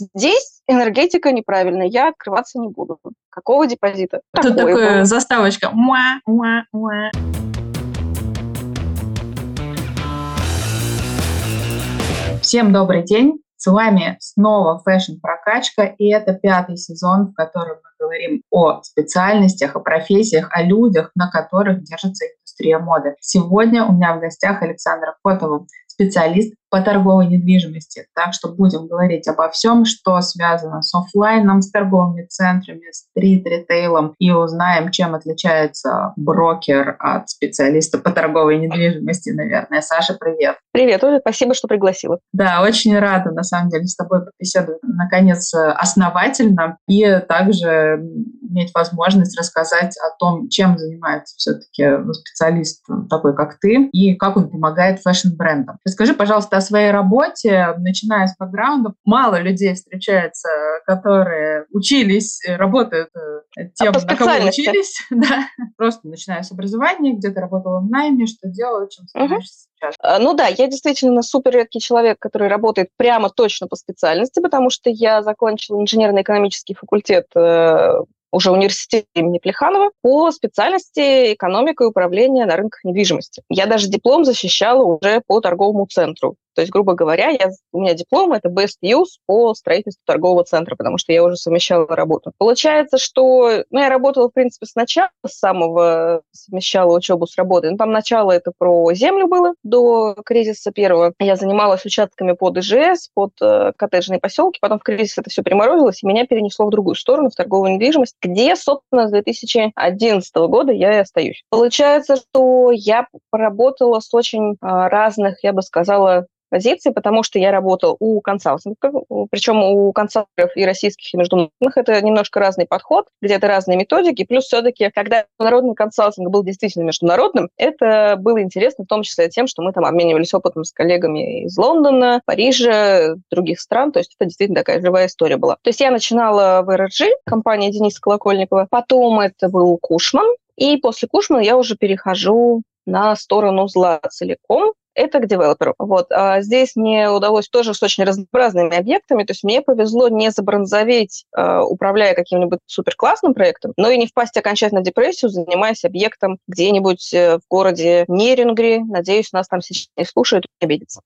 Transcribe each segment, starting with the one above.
Здесь энергетика неправильная, я открываться не буду. Какого депозита? Тут такое, такое заставочка. Муа, муа, муа. Всем добрый день! С вами снова Fashion Прокачка, и это пятый сезон, в котором мы говорим о специальностях, о профессиях, о людях, на которых держится индустрия моды. Сегодня у меня в гостях Александра Котова, специалист по торговой недвижимости. Так что будем говорить обо всем, что связано с офлайном, с торговыми центрами, стрит-ритейлом и узнаем, чем отличается брокер от специалиста по торговой недвижимости, наверное. Саша, привет. Привет, Оля, спасибо, что пригласила. Да, очень рада, на самом деле, с тобой побеседовать, наконец, основательно и также иметь возможность рассказать о том, чем занимается все-таки специалист такой, как ты, и как он помогает фэшн-брендам. Расскажи, пожалуйста, о своей работе, начиная с бэкграунда. Мало людей встречается, которые учились, э, работают э, тем, а на кого учились. Да. Просто начиная с образования, где-то работала в найме, что делала, чем занимаешься сейчас. А, ну да, я действительно супер редкий человек, который работает прямо точно по специальности, потому что я закончила инженерно-экономический факультет э, уже университете имени Плеханова по специальности экономика и управление на рынках недвижимости. Я даже диплом защищала уже по торговому центру. То есть, грубо говоря, я, у меня диплом – это Best Use по строительству торгового центра, потому что я уже совмещала работу. Получается, что ну, я работала, в принципе, сначала, с самого совмещала учебу с работой. Ну, там начало это про землю было до кризиса первого. Я занималась участками под ИЖС, под э, коттеджные поселки. Потом в кризис это все приморозилось, и меня перенесло в другую сторону, в торговую недвижимость, где, собственно, с 2011 года я и остаюсь. Получается, что я поработала с очень э, разных, я бы сказала, позиции, потому что я работал у консалтингов, причем у консалтеров и российских, и международных. Это немножко разный подход, где-то разные методики. Плюс все-таки, когда международный консалтинг был действительно международным, это было интересно в том числе тем, что мы там обменивались опытом с коллегами из Лондона, Парижа, других стран. То есть это действительно такая живая история была. То есть я начинала в РРГ, компания Дениса Колокольникова. Потом это был Кушман. И после Кушмана я уже перехожу на сторону зла целиком это к девелоперу. Вот. А здесь мне удалось тоже с очень разнообразными объектами, то есть мне повезло не забронзоветь, э, управляя каким-нибудь супер классным проектом, но и не впасть окончательно в депрессию, занимаясь объектом где-нибудь э, в городе Нерингри. Надеюсь, нас там сейчас не слушают не обидятся.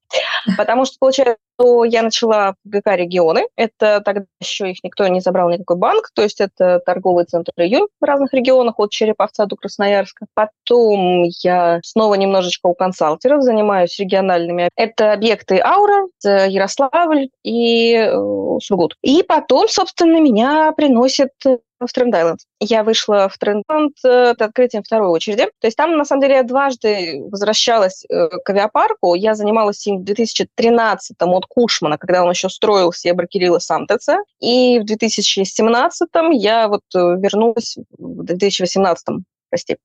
Потому что, получается, я начала ГК регионы. Это тогда еще их никто не забрал, никакой банк. То есть это торговый центр «Июнь» в разных регионах, от Череповца до Красноярска. Потом я снова немножечко у консалтеров занимаюсь региональными. Это объекты «Аура», Ярославль и э, Сургут. И потом, собственно, меня приносит в Тренд-Айленд. Я вышла в Тренд-Айленд э, открытием второй очереди. То есть там, на самом деле, я дважды возвращалась э, к авиапарку. Я занималась им в 2013 от Кушмана, когда он еще строился, я брокерила сам. И в 2017 я вот э, вернулась в 2018 прости,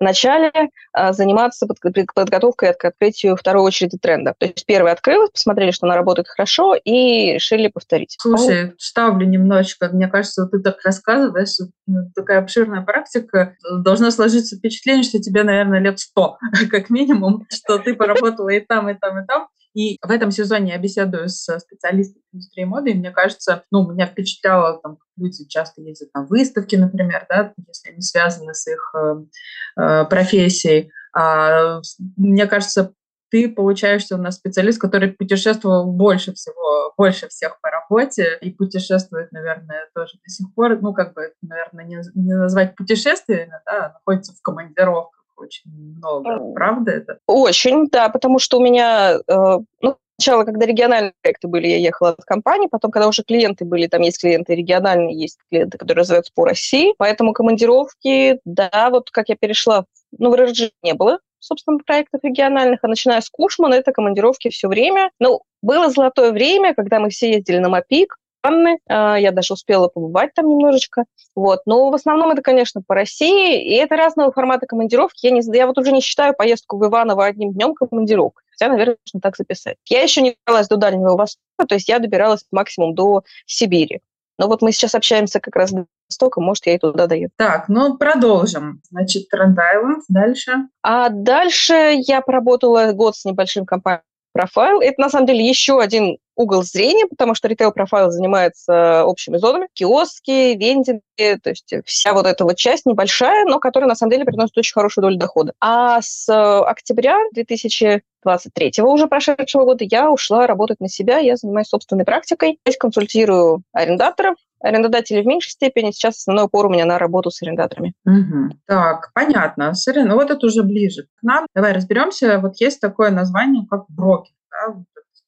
вначале а, заниматься под, подготовкой к открытию второй очереди тренда. То есть первый открылась, посмотрели, что она работает хорошо, и решили повторить. Слушай, ставлю немножечко. Мне кажется, ты так рассказываешь, ну, такая обширная практика. Должно сложиться впечатление, что тебе, наверное, лет сто, как минимум, что ты поработала и там, и там, и там. И в этом сезоне я беседую с специалистами индустрии моды, и мне кажется, ну, меня впечатляло, там, люди часто ездят на выставки, например, да, если они связаны с их э, э, профессией. А, мне кажется, ты получаешься у нас специалист, который путешествовал больше всего, больше всех по работе и путешествует, наверное, тоже до сих пор. Ну, как бы, наверное, не, не назвать путешествиями, да, а находится в командировках очень много. Правда это? Очень, да, потому что у меня, э, ну, сначала, когда региональные проекты были, я ехала от компании, потом, когда уже клиенты были, там есть клиенты региональные, есть клиенты, которые развиваются по России, поэтому командировки, да, вот как я перешла, ну, в РРГ не было, собственно, проектов региональных, а начиная с Кушмана, это командировки все время. Ну, было золотое время, когда мы все ездили на МАПИК, Анны. А, я даже успела побывать там немножечко. Вот. Но в основном это, конечно, по России. И это разного формата командировки. Я, не, я вот уже не считаю поездку в Иваново одним днем командировкой. Хотя, наверное, нужно так записать. Я еще не добиралась до Дальнего Востока, то есть я добиралась максимум до Сибири. Но вот мы сейчас общаемся как раз до Востока, может, я и туда даю. Так, ну продолжим. Значит, Тренд Айленд, дальше? А дальше я поработала год с небольшим компанией профайл. Это, на самом деле, еще один угол зрения, потому что ритейл-профайл занимается общими зонами, киоски, вендинги, то есть вся вот эта вот часть небольшая, но которая на самом деле приносит очень хорошую долю дохода. А с октября 2023 уже прошедшего года я ушла работать на себя, я занимаюсь собственной практикой, есть консультирую арендаторов, арендодатели в меньшей степени. Сейчас основной упор у меня на работу с арендаторами. Угу. Так, понятно. Сырин, ну вот это уже ближе к нам. Давай разберемся. Вот есть такое название, как брокер, да,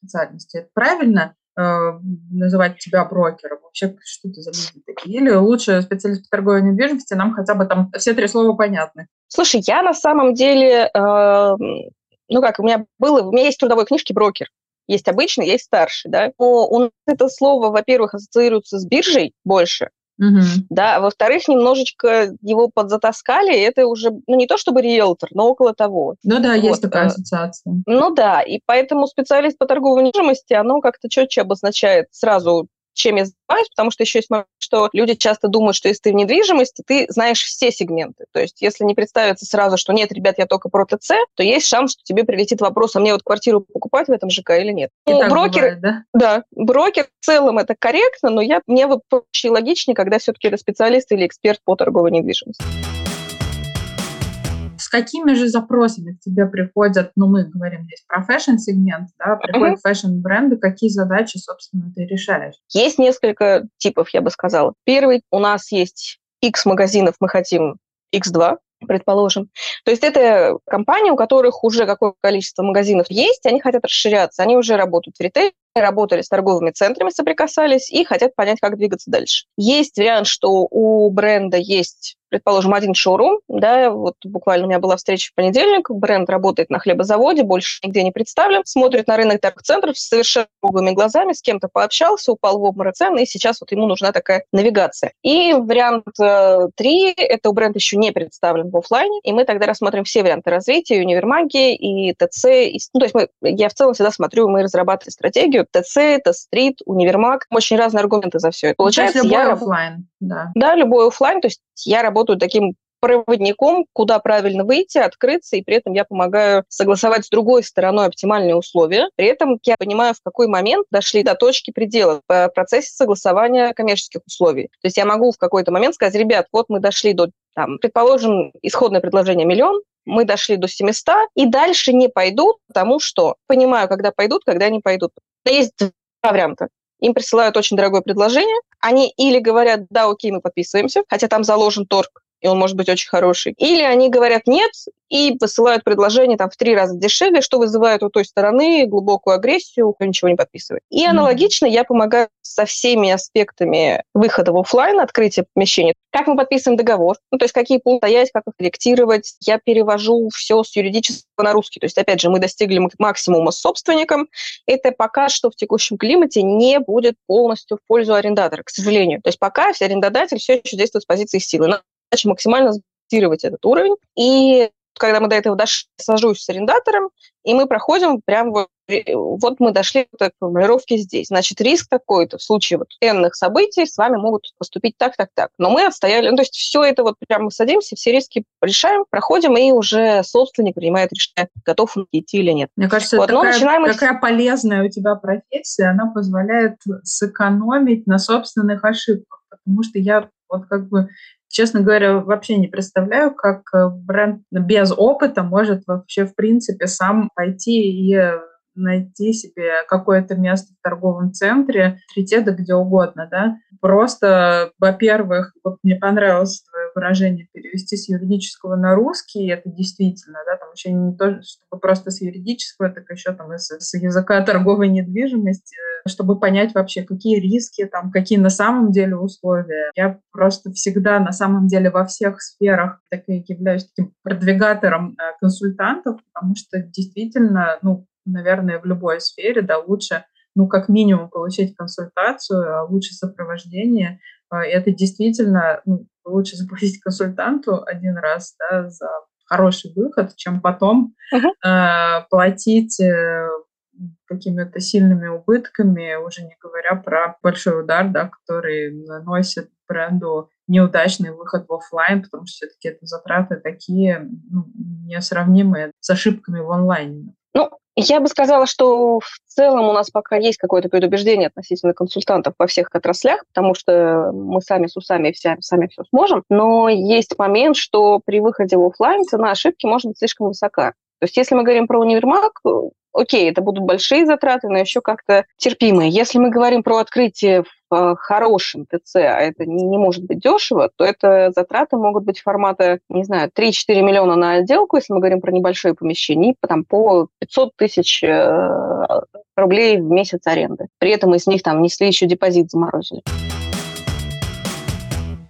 специальности. Это правильно? э, называть тебя брокером? Вообще, что это за люди такие? Или лучше специалист по торговой недвижимости, нам хотя бы там все три слова понятны? Слушай, я на самом деле, э, ну как, у меня было, у меня есть трудовой книжки брокер. Есть обычный, есть старший, да. Но у нас это слово, во-первых, ассоциируется с биржей больше, Угу. Да, во-вторых, немножечко его подзатаскали, это уже, ну, не то чтобы риэлтор, но около того. Ну да, вот. есть такая ассоциация. Ну да, и поэтому специалист по торговой недвижимости, оно как-то четче обозначает сразу чем я занимаюсь, потому что еще есть момент, что люди часто думают, что если ты в недвижимости, ты знаешь все сегменты. То есть если не представится сразу, что нет, ребят, я только про ТЦ, то есть шанс, что тебе прилетит вопрос, а мне вот квартиру покупать в этом ЖК или нет. И ну, брокер, бывает, да? Да, брокер в целом это корректно, но я, мне вот проще и логичнее, когда все-таки это специалист или эксперт по торговой недвижимости какими же запросами к тебе приходят, ну, мы говорим здесь про фэшн-сегмент, да, приходят uh-huh. фэшн-бренды, какие задачи, собственно, ты решаешь? Есть несколько типов, я бы сказала. Первый, у нас есть X магазинов, мы хотим X2, предположим. То есть это компании, у которых уже какое количество магазинов есть, они хотят расширяться, они уже работают в ритейле, работали с торговыми центрами, соприкасались и хотят понять, как двигаться дальше. Есть вариант, что у бренда есть предположим, один шоурум, да, вот буквально у меня была встреча в понедельник, бренд работает на хлебозаводе, больше нигде не представлен, смотрит на рынок торг-центров с совершенно круглыми глазами, с кем-то пообщался, упал в обморок цены, и сейчас вот ему нужна такая навигация. И вариант э, три, это бренд еще не представлен в офлайне, и мы тогда рассмотрим все варианты развития, и универмаги, и ТЦ, и, ну, то есть мы, я в целом всегда смотрю, мы разрабатываем стратегию, ТЦ, ТС-стрит, универмаг, очень разные аргументы за все это. Получается, любой я офлайн, да. Да, любой офлайн, то есть я работаю работаю таким проводником, куда правильно выйти, открыться, и при этом я помогаю согласовать с другой стороной оптимальные условия. При этом я понимаю, в какой момент дошли до точки предела в процессе согласования коммерческих условий. То есть я могу в какой-то момент сказать, ребят, вот мы дошли до, там, предположим, исходное предложение миллион, мы дошли до 700, и дальше не пойдут, потому что понимаю, когда пойдут, когда не пойдут. Есть два варианта. Им присылают очень дорогое предложение, они или говорят, да, окей, мы подписываемся, хотя там заложен торг, и он может быть очень хороший. Или они говорят нет и посылают предложение там в три раза дешевле, что вызывает у той стороны глубокую агрессию, кто ничего не подписывает. И аналогично я помогаю со всеми аспектами выхода в офлайн, открытия помещения. Как мы подписываем договор, ну, то есть какие пункты стоять, как их корректировать. Я перевожу все с юридического на русский. То есть, опять же, мы достигли максимума с собственником. Это пока что в текущем климате не будет полностью в пользу арендатора, к сожалению. То есть пока арендодатель все еще действует с позиции силы задача максимально сбалансировать этот уровень. И когда мы до этого дошли, сажусь с арендатором, и мы проходим прям вот, вот мы дошли до формулировки здесь. Значит, риск такой-то в случае вот энных событий с вами могут поступить так, так, так. Но мы отстояли, ну, то есть все это вот прямо садимся, все риски решаем, проходим, и уже собственник принимает решение, готов он идти или нет. Мне кажется, вот, такая, начинаем... такая полезная у тебя профессия, она позволяет сэкономить на собственных ошибках, потому что я вот как бы честно говоря, вообще не представляю, как э, бренд без опыта может вообще, в принципе, сам пойти и найти себе какое-то место в торговом центре, в да где угодно, да. Просто, во-первых, вот мне понравилось твое выражение перевести с юридического на русский, это действительно, да, там еще не то, чтобы просто с юридического, так еще там с, с языка торговой недвижимости, чтобы понять вообще, какие риски, там, какие на самом деле условия. Я просто всегда на самом деле во всех сферах так и являюсь таким продвигатором э, консультантов, потому что действительно, ну, наверное, в любой сфере, да, лучше, ну, как минимум получить консультацию, а лучше сопровождение. А, это действительно ну, лучше заплатить консультанту один раз, да, за хороший выход, чем потом uh-huh. э, платить э, какими-то сильными убытками, уже не говоря про большой удар, да, который наносит бренду неудачный выход в офлайн, потому что все-таки это затраты такие ну, несравнимые с ошибками в онлайне. Ну, Я бы сказала, что в целом у нас пока есть какое-то предубеждение относительно консультантов во всех отраслях, потому что мы сами с усами все, сами все сможем. Но есть момент, что при выходе в офлайн цена ошибки может быть слишком высока. То есть если мы говорим про универмаг, окей, это будут большие затраты, но еще как-то терпимые. Если мы говорим про открытие в э, хорошем ТЦ, а это не, может быть дешево, то это затраты могут быть формата, не знаю, 3-4 миллиона на отделку, если мы говорим про небольшое помещение, там, по 500 тысяч э, рублей в месяц аренды. При этом из них там внесли еще депозит, заморозили.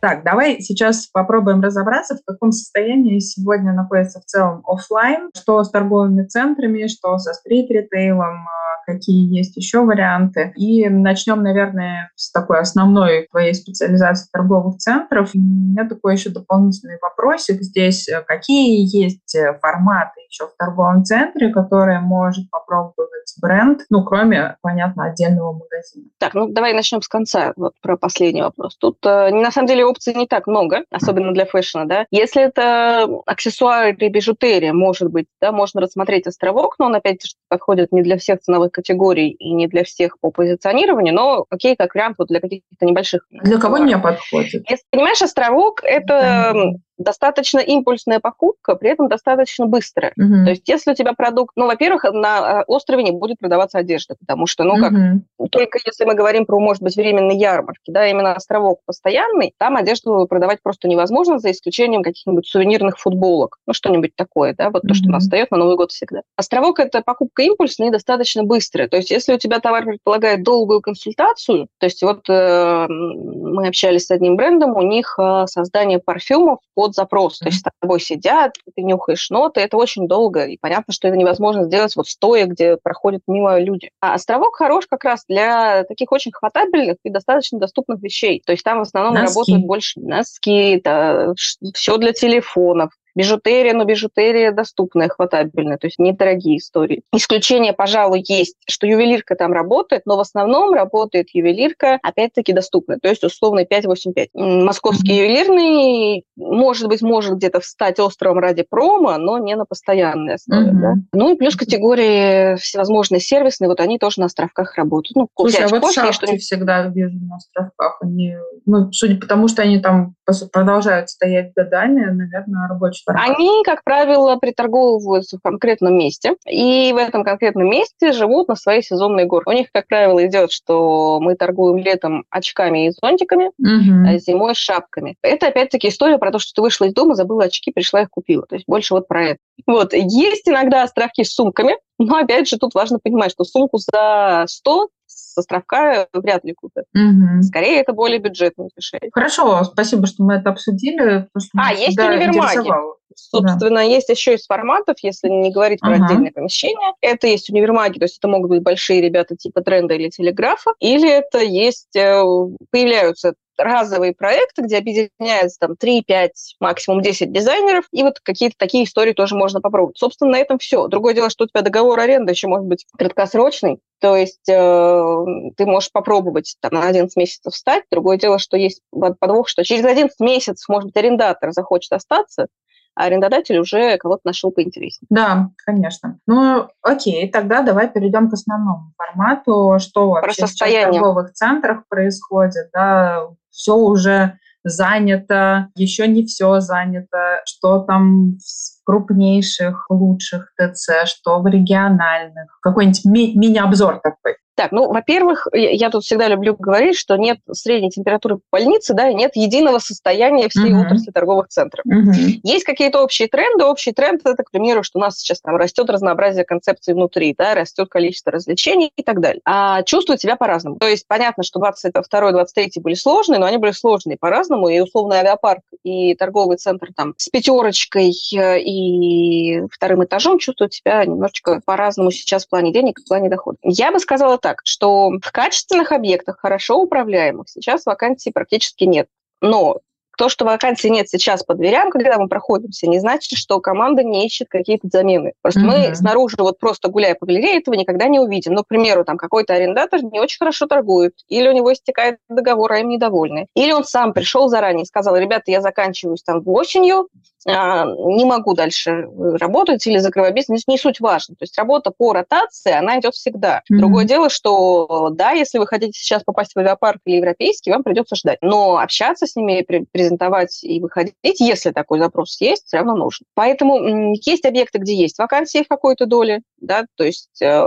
Так, давай сейчас попробуем разобраться, в каком состоянии сегодня находится в целом офлайн, что с торговыми центрами, что со стрит-ритейлом, какие есть еще варианты. И начнем, наверное, с такой основной твоей специализации торговых центров. У меня такой еще дополнительный вопросик здесь. Какие есть форматы еще в торговом центре, которые может попробовать бренд, ну, кроме, понятно, отдельного магазина? Так, ну, давай начнем с конца, вот про последний вопрос. Тут, э, на самом деле, опций не так много, особенно для фэшна, да. Если это аксессуары или бижутерия, может быть, да, можно рассмотреть островок, но он, опять же, подходит не для всех ценовых категорий и не для всех по позиционированию, но окей, как вариант вот для каких-то небольших. Для кого не подходит? Если понимаешь, островок это достаточно импульсная покупка, при этом достаточно быстрая. Угу. То есть если у тебя продукт, ну, во-первых, на э, острове не будет продаваться одежда, потому что, ну, как, угу. только если мы говорим про, может быть, временные ярмарки, да, именно островок постоянный, там одежду продавать просто невозможно, за исключением каких-нибудь сувенирных футболок, ну, что-нибудь такое, да, вот угу. то, что у нас встает на Новый год всегда. Островок – это покупка импульсная и достаточно быстрая. То есть если у тебя товар предполагает долгую консультацию, то есть вот э, мы общались с одним брендом, у них э, создание парфюмов под под запрос. То есть с тобой сидят, ты нюхаешь ноты, это очень долго, и понятно, что это невозможно сделать вот стоя, где проходят мимо люди. А островок хорош как раз для таких очень хватабельных и достаточно доступных вещей. То есть там в основном носки. работают больше носки, да, все для телефонов, Бижутерия, но бижутерия доступная, хватабельная, то есть недорогие истории. Исключение, пожалуй, есть, что ювелирка там работает, но в основном работает ювелирка, опять-таки, доступная, то есть условно 585. Московский ювелирный, может быть, может где-то встать островом ради промо, но не на постоянной основе. Mm-hmm. Да? Ну и плюс категории всевозможные сервисные, вот они тоже на островках работают. Ну, Слушай, а вот кофе, что... всегда вижу на островках. Они, ну, судя по тому, что они там продолжают стоять годами, наверное, рабочие они, как правило, приторговываются в конкретном месте, и в этом конкретном месте живут на своей сезонной горке. У них, как правило, идет, что мы торгуем летом очками и зонтиками, угу. а зимой шапками. Это, опять-таки, история про то, что ты вышла из дома, забыла очки, пришла их купила. То есть больше вот про это. Вот. Есть иногда островки с сумками, но, опять же, тут важно понимать, что сумку за 100 с островка вряд ли купят. Угу. Скорее, это более бюджетное решение. Хорошо, спасибо, что мы это обсудили. А, есть универмаги. Собственно, да. есть еще из форматов, если не говорить про ага. отдельное помещение. Это есть универмаги, то есть это могут быть большие ребята типа Тренда или Телеграфа, или это есть, э, появляются разовые проекты, где объединяются там 3-5, максимум 10 дизайнеров, и вот какие-то такие истории тоже можно попробовать. Собственно, на этом все. Другое дело, что у тебя договор аренды еще может быть краткосрочный, то есть э, ты можешь попробовать там, на 11 месяцев встать. Другое дело, что есть подвох, что через 11 месяцев, может быть, арендатор захочет остаться, а арендодатель уже кого-то нашел поинтереснее. Да, конечно. Ну, окей, тогда давай перейдем к основному формату, что вообще в торговых центрах происходит, да, все уже занято, еще не все занято, что там в крупнейших, лучших ТЦ, что в региональных. Какой-нибудь ми- мини-обзор такой. Так, ну, во-первых, я тут всегда люблю говорить, что нет средней температуры в больнице, да, и нет единого состояния всей uh-huh. отрасли торговых центров. Uh-huh. Есть какие-то общие тренды. Общий тренд – это, к примеру, что у нас сейчас там растет разнообразие концепций внутри, да, растет количество развлечений и так далее. А чувствуют себя по-разному. То есть понятно, что 22-23 были сложные, но они были сложные по-разному, и условный авиапарк и торговый центр там с пятерочкой э, и вторым этажом чувствуют себя немножечко по-разному сейчас в плане денег, в плане дохода. Я бы сказала так, что в качественных объектах, хорошо управляемых, сейчас вакансий практически нет. Но то, что вакансии нет сейчас по дверям, когда мы проходимся, не значит, что команда не ищет какие-то замены. Просто mm-hmm. мы снаружи вот просто гуляя по галерее этого никогда не увидим. Ну, к примеру, там какой-то арендатор не очень хорошо торгует, или у него истекает договор, а им недовольны. Или он сам пришел заранее и сказал, ребята, я заканчиваюсь там осенью, а, не могу дальше работать или закрывать бизнес, не суть важно. То есть работа по ротации, она идет всегда. Mm-hmm. Другое дело, что да, если вы хотите сейчас попасть в авиапарк или европейский, вам придется ждать. Но общаться с ними, презентовать и выходить, если такой запрос есть, все равно нужно. Поэтому есть объекты, где есть вакансии в какой-то доле, да, то есть э,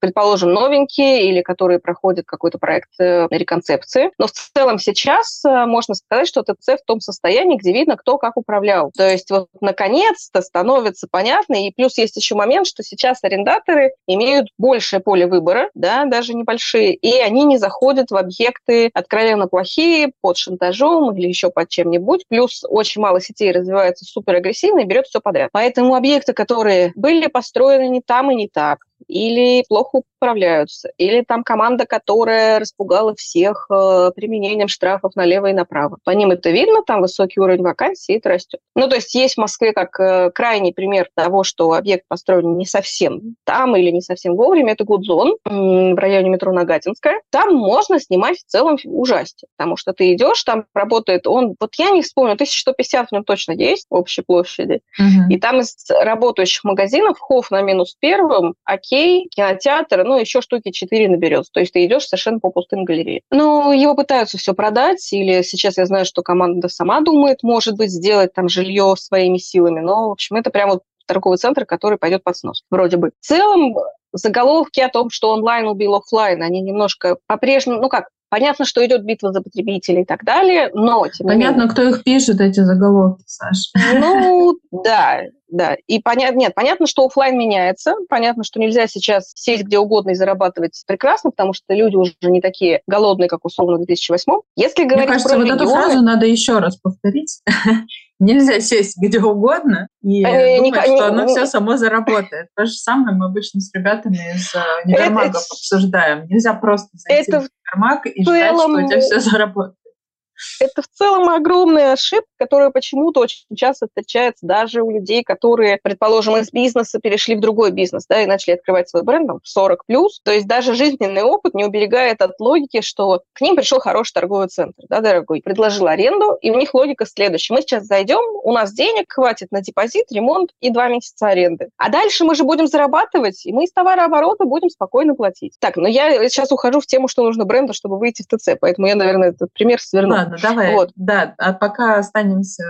предположим, новенькие или которые проходят какой-то проект э, реконцепции. Но в целом сейчас э, можно сказать, что ТЦ в том состоянии, где видно, кто как управлял. То есть вот наконец-то становится понятно, и плюс есть еще момент, что сейчас арендаторы имеют большее поле выбора, да, даже небольшие, и они не заходят в объекты откровенно плохие, под шантажом или еще под чем-нибудь. Плюс очень мало сетей развивается супер агрессивно и берет все подряд. Поэтому объекты, которые были построены не там и не так, или плохо управляются, или там команда, которая распугала всех э, применением штрафов налево и направо. По ним это видно, там высокий уровень вакансий, это растет. Ну, то есть есть в Москве как э, крайний пример того, что объект построен не совсем там или не совсем вовремя, это Гудзон в районе метро Нагатинская. Там можно снимать в целом ужасти, потому что ты идешь, там работает он, вот я не вспомню, 1150 в нем точно есть общей площади, угу. и там из работающих магазинов Хофф на минус первом, Окей, кинотеатр, ну, еще штуки 4 наберется. То есть ты идешь совершенно по пустым галереям. Ну, его пытаются все продать, или сейчас я знаю, что команда сама думает, может быть, сделать там жилье своими силами, но, в общем, это прямо торговый центр, который пойдет под снос, вроде бы. В целом, заголовки о том, что онлайн убил офлайн, они немножко по-прежнему, ну как, Понятно, что идет битва за потребителей и так далее, но... Понятно, менее, кто их пишет, эти заголовки, Саша. Ну, да, да. И понятно, нет, понятно, что офлайн меняется, понятно, что нельзя сейчас сесть где угодно и зарабатывать прекрасно, потому что люди уже не такие голодные, как условно в 2008 Если говорить Мне кажется, про вот регионы... эту фразу надо еще раз повторить. Нельзя сесть где угодно и э, думать, не, что оно не, все само заработает. То же самое мы обычно с ребятами из э, универмагов это, обсуждаем. Нельзя просто зайти это в универмаг и ждать, что у тебя все заработает. Это в целом огромная ошибка, которая почему-то очень часто встречается даже у людей, которые, предположим, из бизнеса перешли в другой бизнес, да, и начали открывать свой бренд там, в 40 плюс. То есть даже жизненный опыт не уберегает от логики, что к ним пришел хороший торговый центр, да, дорогой, предложил аренду, и у них логика следующая. Мы сейчас зайдем, у нас денег хватит на депозит, ремонт и два месяца аренды. А дальше мы же будем зарабатывать, и мы из товарооборота будем спокойно платить. Так, но я сейчас ухожу в тему, что нужно бренду, чтобы выйти в ТЦ, поэтому я, наверное, этот пример сверну. Ладно, давай. Вот. Да, а пока останемся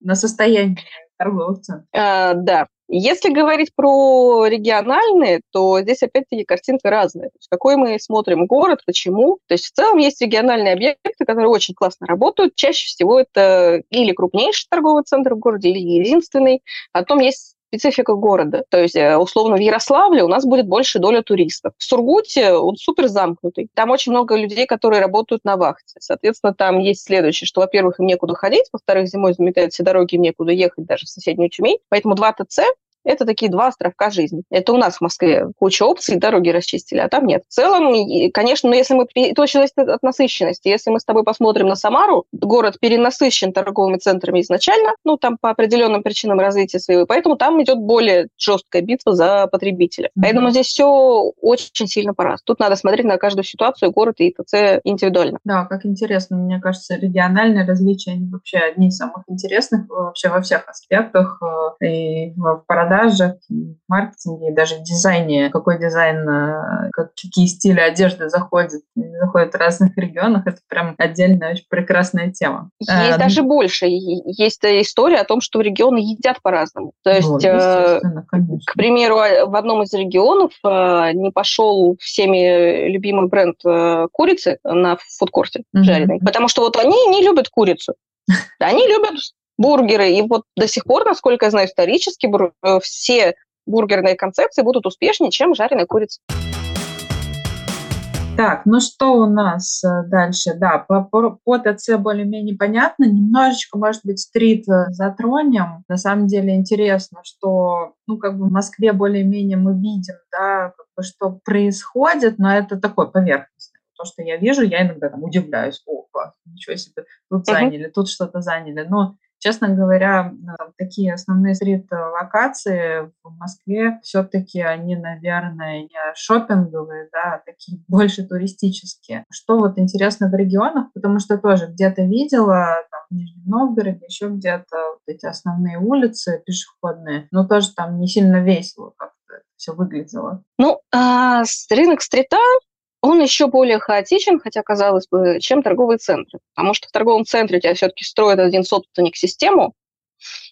на состоянии торговых цен. А, да. Если говорить про региональные, то здесь опять-таки картинка разная. То есть какой мы смотрим город, почему. То есть в целом есть региональные объекты, которые очень классно работают. Чаще всего это или крупнейший торговый центр в городе, или единственный. Потом есть специфика города. То есть, э, условно, в Ярославле у нас будет больше доля туристов. В Сургуте он супер замкнутый. Там очень много людей, которые работают на вахте. Соответственно, там есть следующее, что, во-первых, им некуда ходить, во-вторых, зимой заметают все дороги, им некуда ехать даже в соседнюю Тюмень. Поэтому два ТЦ это такие два островка жизни. Это у нас в Москве куча опций, дороги расчистили, а там нет. В целом, конечно, но если мы... Очень зависит от насыщенности. Если мы с тобой посмотрим на Самару, город перенасыщен торговыми центрами изначально, ну, там по определенным причинам развития своего, поэтому там идет более жесткая битва за потребителя. Mm-hmm. Поэтому здесь все очень сильно по-разному. Тут надо смотреть на каждую ситуацию, город и ТЦ индивидуально. Да, как интересно. Мне кажется, региональные различия, они вообще одни из самых интересных вообще во всех аспектах. Э, и в продаже продажах, в маркетинге, и даже в дизайне. Какой дизайн, э, какие стили одежды заходят, заходят в разных регионах, это прям отдельная очень прекрасная тема. Есть а, даже больше. Есть история о том, что регионы едят по-разному. То есть, вот, э, к примеру, в одном из регионов не пошел всеми любимый бренд курицы на фудкорте mm-hmm. жареной, потому что вот они не любят курицу. Они любят бургеры. И вот до сих пор, насколько я знаю, исторически э, все бургерные концепции будут успешнее, чем жареная курица. Так, ну что у нас э, дальше? Да, по, по, по ТЦ более-менее понятно. Немножечко, может быть, стрит э, затронем. На самом деле интересно, что, ну, как бы в Москве более-менее мы видим, да, как бы, что происходит, но это такой поверхностный то, что я вижу, я иногда там удивляюсь, о, класс, ничего себе, тут заняли, тут что-то заняли. Но Честно говоря, такие основные стрит-локации в Москве все-таки они, наверное, не шопинговые, да, а такие больше туристические. Что вот интересно в регионах, потому что тоже где-то видела, там, в Нижнем Новгороде, еще где-то вот эти основные улицы пешеходные, но тоже там не сильно весело как-то все выглядело. Ну, а, рынок стрита он еще более хаотичен, хотя, казалось бы, чем торговые центры. Потому что в торговом центре у тебя все-таки строит один собственник систему,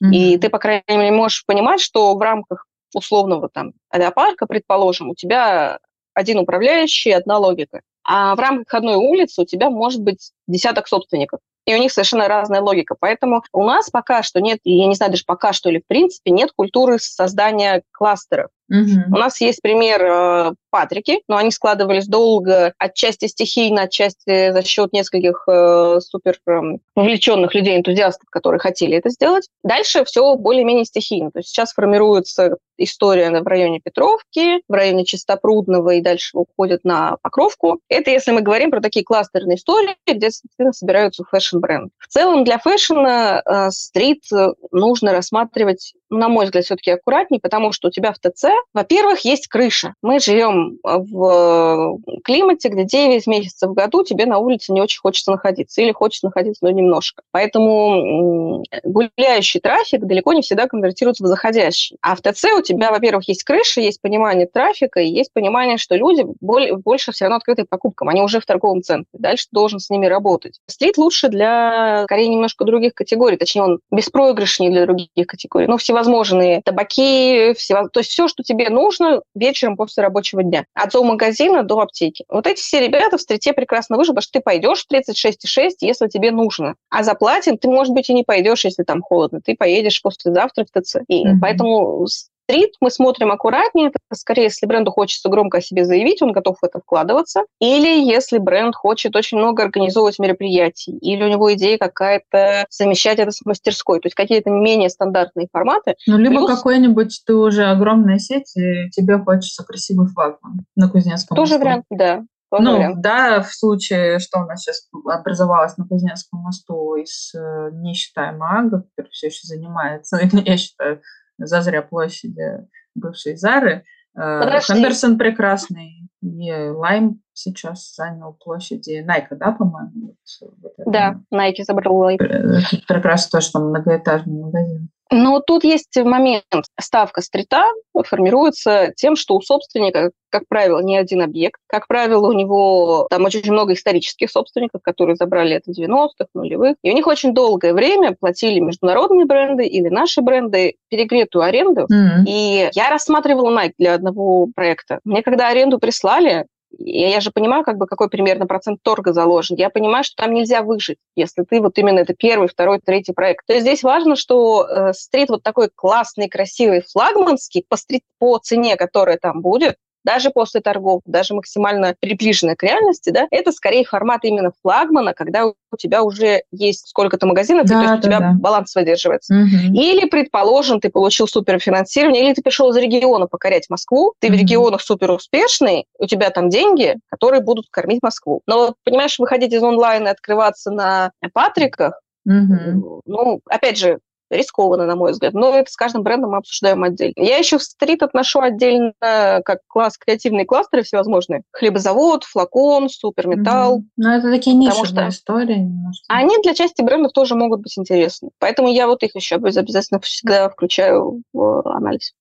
mm-hmm. и ты, по крайней мере, можешь понимать, что в рамках условного там авиапарка, предположим, у тебя один управляющий, одна логика. А в рамках одной улицы у тебя может быть десяток собственников. И у них совершенно разная логика. Поэтому у нас пока что нет, я не знаю даже пока что или в принципе, нет культуры создания кластеров. Угу. У нас есть пример э, Патрики, но они складывались долго, отчасти стихийно, отчасти за счет нескольких э, супер э, вовлеченных людей, энтузиастов, которые хотели это сделать. Дальше все более-менее стихийно. То есть сейчас формируется история в районе Петровки, в районе Чистопрудного и дальше уходит на Покровку. Это если мы говорим про такие кластерные истории, где собираются фэшн-бренды. В целом для фэшна э, street нужно рассматривать на мой взгляд, все-таки аккуратнее, потому что у тебя в ТЦ, во-первых, есть крыша. Мы живем в климате, где 9 месяцев в году тебе на улице не очень хочется находиться, или хочется находиться, но немножко. Поэтому гуляющий трафик далеко не всегда конвертируется в заходящий. А в ТЦ у тебя, во-первых, есть крыша, есть понимание трафика, и есть понимание, что люди больше все равно открыты к покупкам, они уже в торговом центре. Дальше ты должен с ними работать. Стрит лучше для, скорее, немножко других категорий, точнее, он беспроигрышнее для других категорий. Ну, всевозможные табаки, всевоз... то есть все, что тебе нужно вечером после рабочего дня. От зоомагазина до аптеки. Вот эти все ребята в стрите прекрасно выживут, потому что ты пойдешь в 36,6, если тебе нужно. А за платин ты, может быть, и не пойдешь, если там холодно. Ты поедешь послезавтра в ТЦ. И mm-hmm. поэтому стрит, мы смотрим аккуратнее. Это скорее, если бренду хочется громко о себе заявить, он готов в это вкладываться. Или если бренд хочет очень много организовывать мероприятий, или у него идея какая-то совмещать это с мастерской. То есть какие-то менее стандартные форматы. Ну, либо Плюс... какой-нибудь ты уже огромная сеть, и тебе хочется красивый флагман на Кузнецком Тоже мосту. вариант, да. Ну, вариант. да, в случае, что у нас сейчас образовалось на Кузнецком мосту из, э, не считая МАГа, который все еще занимается, я считаю, Зазря площади бывшей Зары. Э, Подожди. Хендерсон прекрасный, и Лайм сейчас занял площади Найка, да, по-моему? Вот, да, Найки забрал Лайм. Прекрасно то, что многоэтажный магазин. Но тут есть момент. Ставка стрита формируется тем, что у собственника, как правило, не один объект. Как правило, у него там очень много исторических собственников, которые забрали это в 90-х, нулевых. И у них очень долгое время платили международные бренды или наши бренды перегретую аренду. Mm-hmm. И я рассматривала Nike для одного проекта. Мне когда аренду прислали, я, же понимаю, как бы какой примерно процент торга заложен. Я понимаю, что там нельзя выжить, если ты вот именно это первый, второй, третий проект. То есть здесь важно, что э, стрит вот такой классный, красивый, флагманский по, стрит, по цене, которая там будет, даже после торгов, даже максимально приближенная к реальности, да, это скорее формат именно флагмана, когда у тебя уже есть сколько-то магазинов, да, и то есть да, у тебя да. баланс выдерживается. Угу. Или, предположим, ты получил суперфинансирование, или ты пришел из региона покорять Москву, ты угу. в регионах супер успешный, у тебя там деньги, которые будут кормить Москву. Но, понимаешь, выходить из онлайна и открываться на Патриках, Угу. Ну, опять же, рискованно, на мой взгляд. Но это с каждым брендом мы обсуждаем отдельно. Я еще в стрит отношу отдельно как класс креативные кластеры всевозможные. Хлебозавод, флакон, суперметалл. Mm-hmm. Ну, это такие нишевые что истории. Немножко. Они для части брендов тоже могут быть интересны. Поэтому я вот их еще обязательно всегда включаю в анализ.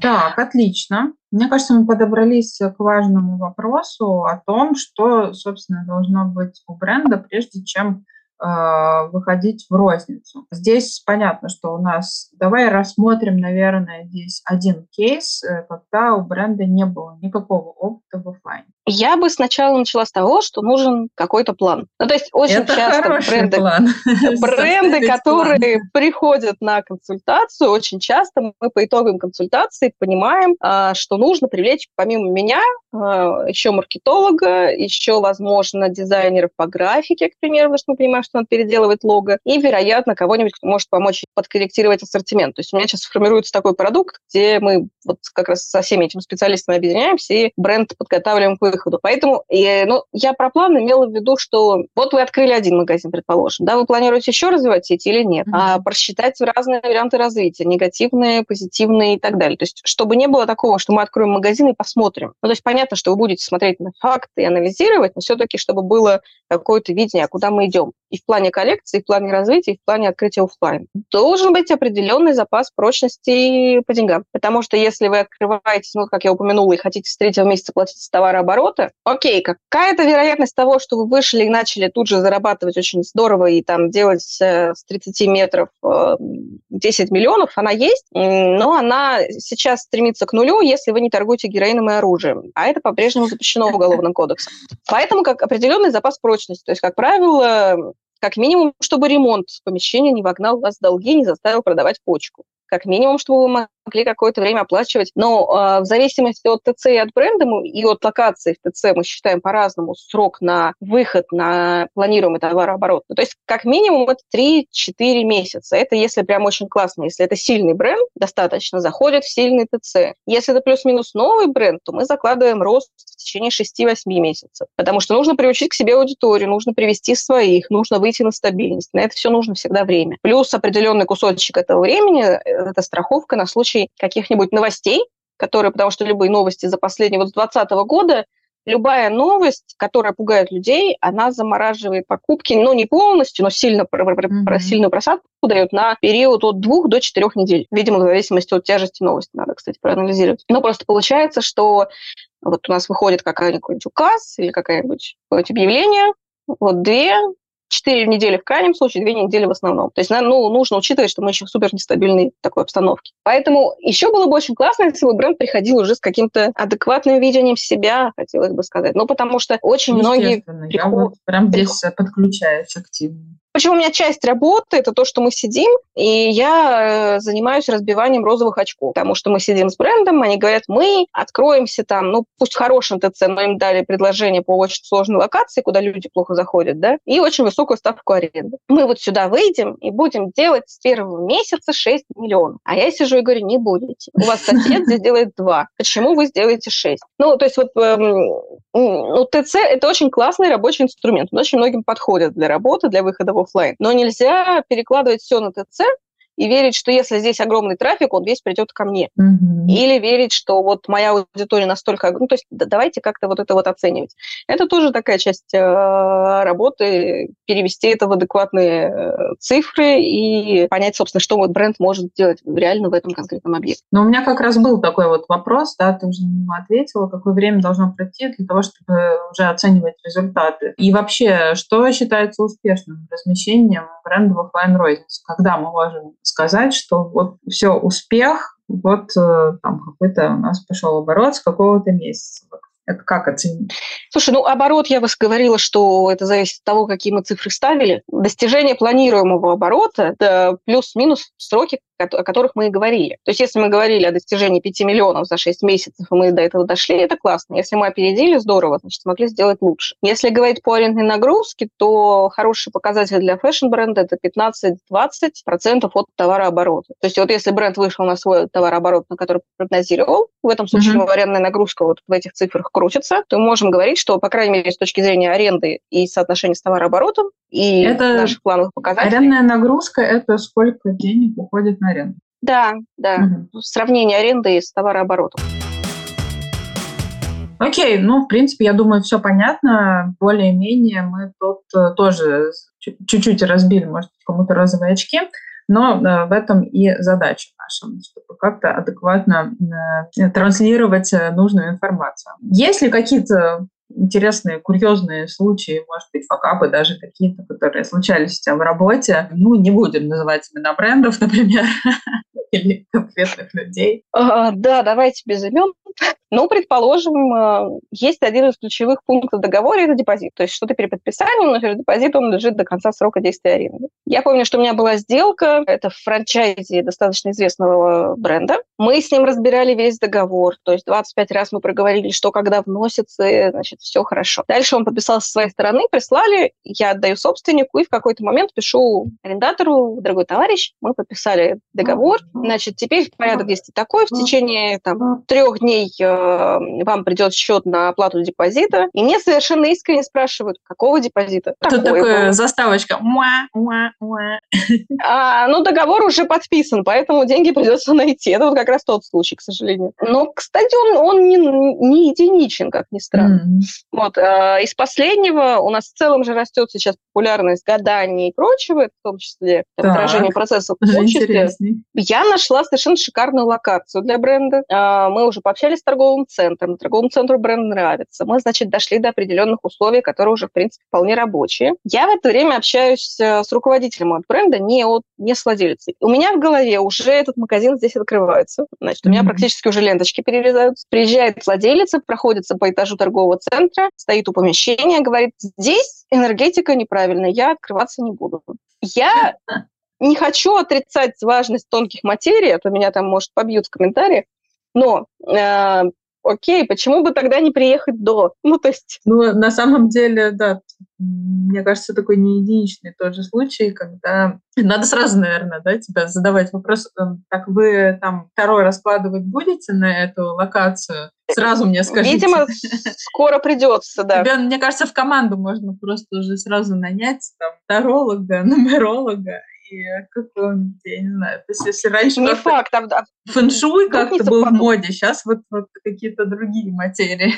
Так, отлично. Мне кажется, мы подобрались к важному вопросу о том, что, собственно, должно быть у бренда, прежде чем выходить в розницу. Здесь понятно, что у нас... Давай рассмотрим, наверное, здесь один кейс, э, когда у бренда не было никакого опыта в офлайне. Я бы сначала начала с того, что нужен какой-то план. Ну, то есть очень Это часто бренды, план. бренды которые план. приходят на консультацию, очень часто мы по итогам консультации понимаем, а, что нужно привлечь помимо меня а, еще маркетолога, еще, возможно, дизайнеров по графике, к примеру, потому что мы понимаем, что надо переделывать лого, и, вероятно, кого-нибудь, кто может помочь подкорректировать ассортимент. То есть у меня сейчас формируется такой продукт, где мы вот как раз со всеми этими специалистами объединяемся и бренд подготавливаем к выходу. Поэтому э, ну, я про план имела в виду, что вот вы открыли один магазин, предположим, да, вы планируете еще развивать сеть или нет, mm-hmm. а просчитать разные варианты развития, негативные, позитивные и так далее. То есть чтобы не было такого, что мы откроем магазин и посмотрим. Ну, то есть понятно, что вы будете смотреть на факты и анализировать, но все-таки чтобы было какое-то видение, а куда мы идем. И в плане коллекции, и в плане развития, и в плане открытия офлайн. Должен быть определенный запас прочности по деньгам. Потому что если вы открываетесь, ну, как я упомянула, и хотите с третьего месяца платить с товарооборота, окей, какая-то вероятность того, что вы вышли и начали тут же зарабатывать очень здорово и там делать э, с 30 метров э, 10 миллионов, она есть, но она сейчас стремится к нулю, если вы не торгуете героином и оружием. А это по-прежнему запрещено Уголовным кодексом. Поэтому как определенный запас прочности. То есть, как правило, как минимум, чтобы ремонт помещения не вогнал вас в долги, не заставил продавать почку как минимум, чтобы вы могли какое-то время оплачивать. Но э, в зависимости от ТЦ и от бренда и от локации в ТЦ мы считаем по-разному срок на выход на планируемый товарооборот. Ну, то есть как минимум это 3-4 месяца. Это если прям очень классно. Если это сильный бренд, достаточно заходит в сильный ТЦ. Если это плюс-минус новый бренд, то мы закладываем рост в течение 6-8 месяцев. Потому что нужно приучить к себе аудиторию, нужно привести своих, нужно выйти на стабильность. На это все нужно всегда время. Плюс определенный кусочек этого времени – это страховка на случай случай каких-нибудь новостей, которые, потому что любые новости за последние вот с 2020 года, любая новость, которая пугает людей, она замораживает покупки, ну, не полностью, но сильно, mm-hmm. сильную просадку дает на период от двух до четырех недель. Видимо, в зависимости от тяжести новости надо, кстати, проанализировать. Но просто получается, что вот у нас выходит какой-нибудь указ или какое-нибудь объявление, вот две, Четыре недели в крайнем случае, две недели в основном. То есть ну, нужно учитывать, что мы еще в супер нестабильной такой обстановке. Поэтому еще было бы очень классно, если бы бренд приходил уже с каким-то адекватным видением себя, хотелось бы сказать. Ну, потому что очень многие... Я вот прям здесь подключаюсь активно. Почему у меня часть работы – это то, что мы сидим, и я э, занимаюсь разбиванием розовых очков, потому что мы сидим с брендом, они говорят, мы откроемся там, ну, пусть в ТЦ, но им дали предложение по очень сложной локации, куда люди плохо заходят, да, и очень высокую ставку аренды. Мы вот сюда выйдем и будем делать с первого месяца 6 миллионов. А я сижу и говорю, не будете. У вас сосед здесь делает 2. Почему вы сделаете 6? Ну, то есть вот эм, ну, ТЦ – это очень классный рабочий инструмент. Он очень многим подходит для работы, для выхода в офлайн. Но нельзя перекладывать все на ТЦ, и верить, что если здесь огромный трафик, он весь придет ко мне. Mm-hmm. Или верить, что вот моя аудитория настолько... Ну, то есть давайте как-то вот это вот оценивать. Это тоже такая часть э, работы, перевести это в адекватные э, цифры и понять, собственно, что вот бренд может сделать реально в этом конкретном объекте. Но у меня как раз был такой вот вопрос, да, ты уже ответила, какое время должно пройти для того, чтобы уже оценивать результаты. И вообще, что считается успешным размещением офлайн рознице Когда мы можем сказать, что вот все, успех, вот э, там какой-то у нас пошел оборот с какого-то месяца. Это как оценить? Слушай, ну оборот, я вас говорила, что это зависит от того, какие мы цифры ставили. Достижение планируемого оборота – плюс-минус сроки, о которых мы и говорили. То есть если мы говорили о достижении 5 миллионов за 6 месяцев, и мы до этого дошли, это классно. Если мы опередили, здорово, значит, смогли сделать лучше. Если говорить по арендной нагрузке, то хороший показатель для фэшн-бренда – это 15-20% от товарооборота. То есть вот если бренд вышел на свой товарооборот, на который прогнозировал, в этом случае mm-hmm. арендная нагрузка вот в этих цифрах крутится, то мы можем говорить, что, по крайней мере, с точки зрения аренды и соотношения с товарооборотом и это наших плановых показателей. Арендная нагрузка – это сколько денег уходит на аренду? Да, да. Угу. Сравнение аренды с товарооборотом. Окей, ну, в принципе, я думаю, все понятно. Более-менее мы тут э, тоже чуть-чуть разбили, может, кому-то розовые очки, но э, в этом и задача наша, чтобы как-то адекватно э, транслировать нужную информацию. Есть ли какие-то интересные, курьезные случаи, может быть, факапы даже какие-то, которые случались у тебя в работе. Ну, не будем называть имена брендов, например, или конкретных людей. А, да, давайте без имен. Ну, предположим, э, есть один из ключевых пунктов договора – это депозит. То есть что-то переподписание, но депозит он лежит до конца срока действия аренды. Я помню, что у меня была сделка, это в франчайзе достаточно известного бренда. Мы с ним разбирали весь договор, то есть 25 раз мы проговорили, что когда вносится, значит, все хорошо. Дальше он подписал со своей стороны, прислали, я отдаю собственнику, и в какой-то момент пишу арендатору, дорогой товарищ, мы подписали договор, значит, теперь порядок действий такой, в течение там, трех дней э, вам придет счет на оплату депозита, и мне совершенно искренне спрашивают, какого депозита? Тут такая заставочка. Муа, муа, муа. А, ну, договор уже подписан, поэтому деньги придется найти. Это вот как раз тот случай, к сожалению. Но, кстати, он, он не, не единичен, как ни странно. Mm. Вот, э, из последнего у нас в целом же растет сейчас популярность гаданий и прочего, в том числе так. отражение процессов в творчестве. Я нашла совершенно шикарную локацию для бренда. Э, мы уже пообщались с торговым центром. Торговому центру бренд нравится. Мы, значит, дошли до определенных условий, которые уже, в принципе, вполне рабочие. Я в это время общаюсь э, с руководителем от бренда, не, от, не с владельцей. У меня в голове уже этот магазин здесь открывается. Значит, у меня mm-hmm. практически уже ленточки перерезаются. Приезжает владелец, проходится по этажу торгового центра, стоит у помещения, говорит, здесь энергетика неправильная, я открываться не буду. Я не хочу отрицать важность тонких материй, а то меня там, может, побьют в комментариях, но э, окей, почему бы тогда не приехать до? Ну, то есть... Ну, на самом деле, да, мне кажется, такой не единичный тот же случай, когда надо сразу, наверное, да, тебя задавать вопрос, эм, так вы там второй раскладывать будете на эту локацию? Сразу мне скажите. Видимо, скоро придется, да. Тебя, мне кажется, в команду можно просто уже сразу нанять там таролога, нумеролога какого-нибудь, я не знаю, то есть если раньше не факт, а, а фэншуй как-то был в моде, сейчас вот, вот какие-то другие материи.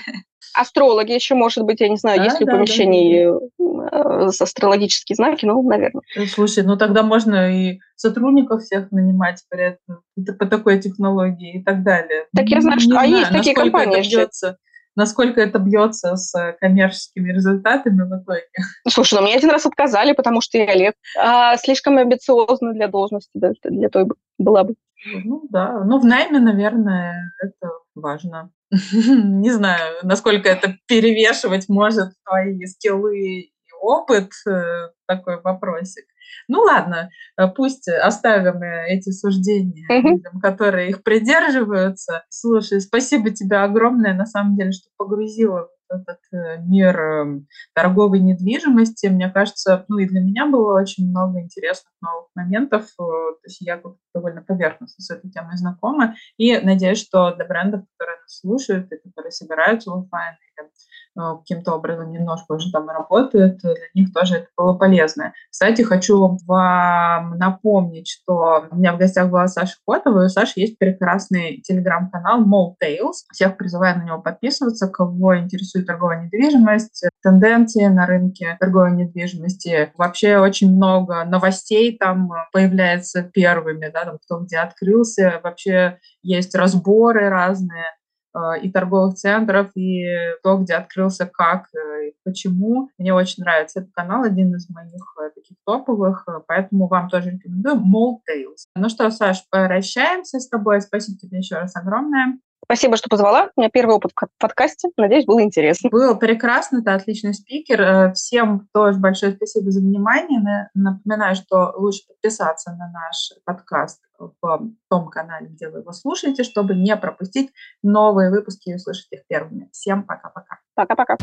Астрологи еще, может быть, я не знаю, да, есть ли да, у помещений да. Э, астрологические знаки, ну, наверное. Слушай, ну тогда можно и сотрудников всех нанимать порядка, по такой технологии и так далее. Так я знаю, что а есть такие компании. Это насколько это бьется с коммерческими результатами в итоге. Слушай, ну мне один раз отказали, потому что я лет а, слишком амбициозна для должности, да, для той была бы. Ну да, ну в найме, наверное, это важно. Не знаю, насколько это перевешивать может твои скиллы и опыт, э, такой вопросик. Ну ладно, э, пусть оставим эти суждения людям, которые их придерживаются. Слушай, спасибо тебе огромное, на самом деле, что погрузила этот э, мир эм, торговой недвижимости. Мне кажется, ну и для меня было очень много интересных новых моментов. Э, то есть я довольно поверхностно с этой темой знакома. И надеюсь, что для брендов, которые нас слушают и которые собираются в офлайн или Э, каким-то образом немножко уже там работают, для них тоже это было полезно. Кстати, хочу вам напомнить, что у меня в гостях была Саша Котова, и у Саши есть прекрасный телеграм-канал Mall Tales. Всех призываю на него подписываться, кого интересует торговая недвижимость, тенденции на рынке торговой недвижимости. Вообще очень много новостей там появляется первыми, да, там кто где открылся. Вообще есть разборы разные Э, и торговых центров, и то, где открылся как э, и почему. Мне очень нравится этот канал, один из моих э, таких топовых, поэтому вам тоже рекомендую. Mall Tales. Ну что, Саш, прощаемся с тобой. Спасибо тебе еще раз огромное. Спасибо, что позвала. У меня первый опыт в подкасте. Надеюсь, было интересно. Было прекрасно. Ты отличный спикер. Всем тоже большое спасибо за внимание. Напоминаю, что лучше подписаться на наш подкаст в том канале, где вы его слушаете, чтобы не пропустить новые выпуски и услышать их первыми. Всем пока-пока. Пока-пока.